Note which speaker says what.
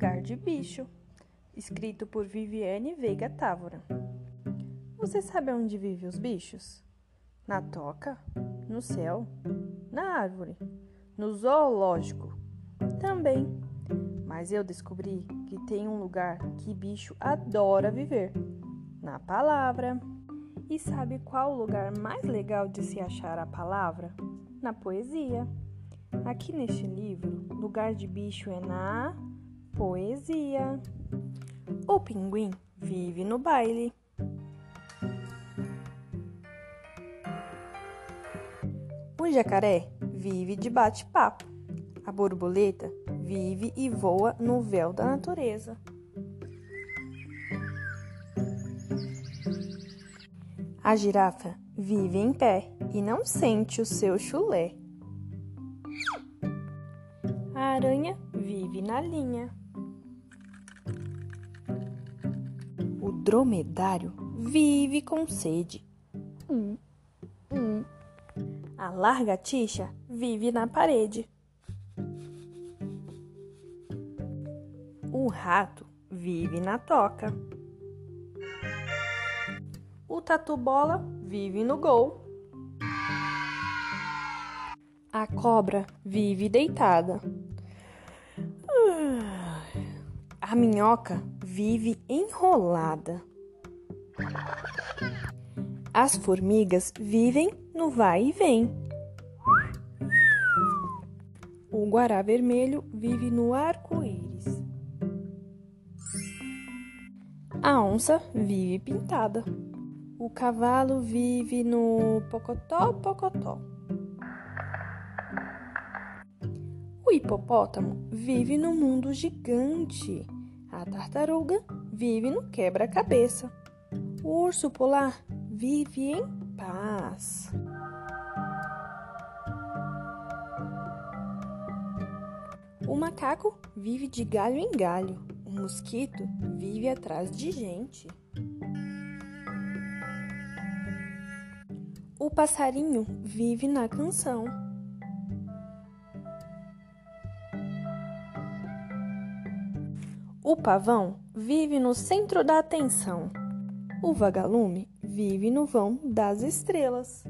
Speaker 1: Lugar de Bicho, escrito por Viviane Veiga Távora. Você sabe onde vivem os bichos? Na toca? No céu? Na árvore? No zoológico? Também. Mas eu descobri que tem um lugar que bicho adora viver: na palavra. E sabe qual o lugar mais legal de se achar a palavra? Na poesia. Aqui neste livro, lugar de bicho é na poesia. O pinguim vive no baile. O jacaré vive de bate-papo. A borboleta vive e voa no véu da natureza. A girafa vive em pé e não sente o seu chulé. A aranha vive na linha. O dromedário vive com sede. Hum, hum. A largatixa vive na parede. O rato vive na toca. O tatu-bola vive no gol. A cobra vive deitada. A minhoca vive enrolada. As formigas vivem no vai e vem. O guará vermelho vive no arco-íris. A onça vive pintada. O cavalo vive no pocotó, pocotó. O hipopótamo vive no mundo gigante. A tartaruga vive no quebra-cabeça. O urso polar vive em paz. O macaco vive de galho em galho. O mosquito vive atrás de gente. O passarinho vive na canção. O pavão vive no centro da atenção. O vagalume vive no vão das estrelas.